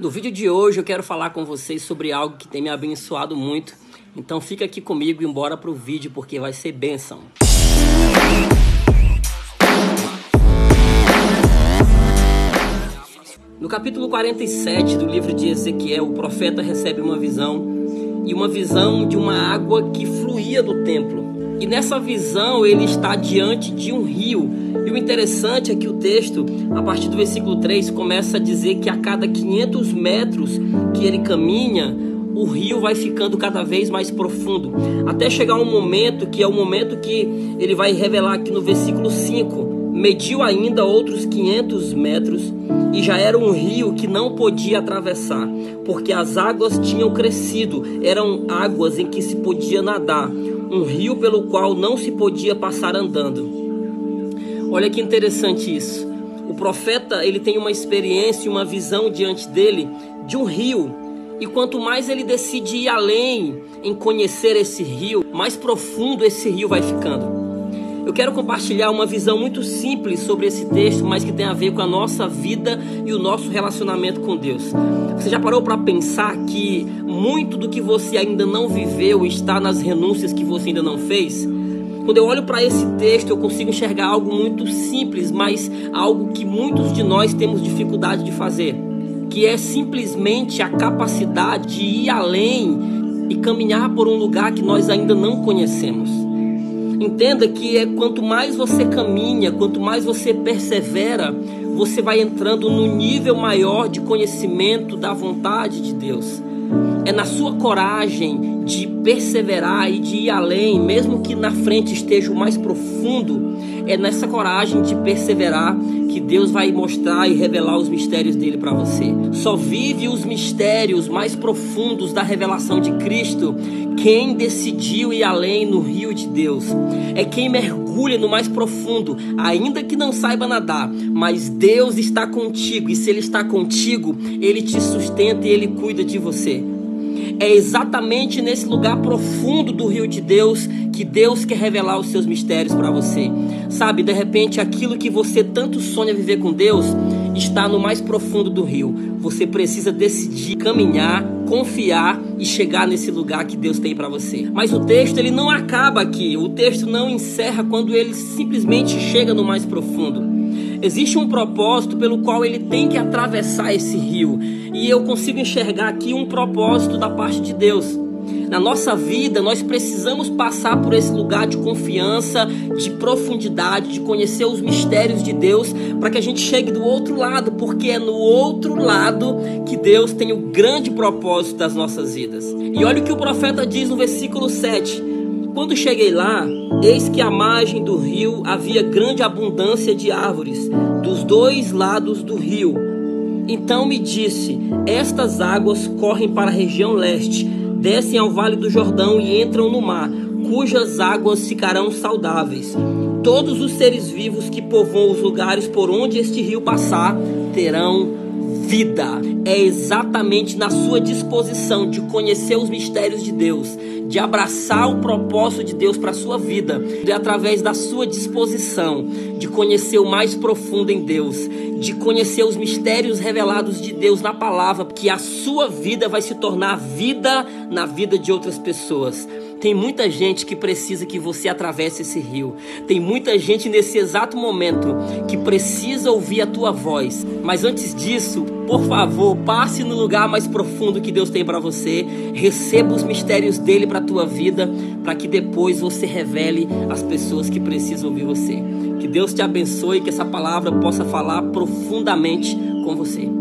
No vídeo de hoje eu quero falar com vocês sobre algo que tem me abençoado muito. Então fica aqui comigo e embora pro vídeo porque vai ser bênção. No capítulo 47 do livro de Ezequiel, o profeta recebe uma visão e uma visão de uma água que fluía do templo. E nessa visão ele está diante de um rio. E o interessante é que o texto, a partir do versículo 3, começa a dizer que a cada 500 metros que ele caminha, o rio vai ficando cada vez mais profundo, até chegar um momento que é o momento que ele vai revelar aqui no versículo 5. Mediu ainda outros 500 metros e já era um rio que não podia atravessar, porque as águas tinham crescido, eram águas em que se podia nadar um rio pelo qual não se podia passar andando. Olha que interessante isso. O profeta, ele tem uma experiência, uma visão diante dele de um rio. E quanto mais ele decide ir além em conhecer esse rio, mais profundo esse rio vai ficando. Eu quero compartilhar uma visão muito simples sobre esse texto, mas que tem a ver com a nossa vida e o nosso relacionamento com Deus. Você já parou para pensar que muito do que você ainda não viveu está nas renúncias que você ainda não fez? Quando eu olho para esse texto, eu consigo enxergar algo muito simples, mas algo que muitos de nós temos dificuldade de fazer, que é simplesmente a capacidade de ir além e caminhar por um lugar que nós ainda não conhecemos. Entenda que é quanto mais você caminha, quanto mais você persevera, você vai entrando no nível maior de conhecimento da vontade de Deus. É na sua coragem de perseverar e de ir além, mesmo que na frente esteja o mais profundo, é nessa coragem de perseverar que Deus vai mostrar e revelar os mistérios dele para você. Só vive os mistérios mais profundos da revelação de Cristo quem decidiu ir além no rio de Deus. É quem mergulha no mais profundo, ainda que não saiba nadar, mas Deus está contigo e se ele está contigo, ele te sustenta e ele cuida de você. É exatamente nesse lugar profundo do rio de Deus que Deus quer revelar os seus mistérios para você. Sabe, de repente aquilo que você tanto sonha viver com Deus está no mais profundo do rio. Você precisa decidir caminhar, confiar e chegar nesse lugar que Deus tem para você. Mas o texto ele não acaba aqui. O texto não encerra quando ele simplesmente chega no mais profundo. Existe um propósito pelo qual ele tem que atravessar esse rio. E eu consigo enxergar aqui um propósito da parte de Deus. Na nossa vida, nós precisamos passar por esse lugar de confiança, de profundidade, de conhecer os mistérios de Deus, para que a gente chegue do outro lado, porque é no outro lado que Deus tem o grande propósito das nossas vidas. E olha o que o profeta diz no versículo 7. Quando cheguei lá, eis que à margem do rio havia grande abundância de árvores, dos dois lados do rio. Então me disse: Estas águas correm para a região leste descem ao vale do Jordão e entram no mar, cujas águas ficarão saudáveis. Todos os seres vivos que povoam os lugares por onde este rio passar terão vida. É exatamente na sua disposição de conhecer os mistérios de Deus, de abraçar o propósito de Deus para a sua vida, e através da sua disposição de conhecer o mais profundo em Deus, de conhecer os mistérios revelados de Deus na palavra, que a sua vida vai se tornar vida na vida de outras pessoas. Tem muita gente que precisa que você atravesse esse rio. Tem muita gente nesse exato momento que precisa ouvir a tua voz. Mas antes disso, por favor, passe no lugar mais profundo que Deus tem para você. Receba os mistérios dele para tua vida, para que depois você revele as pessoas que precisam ouvir você. Que Deus te abençoe e que essa palavra possa falar profundamente com você.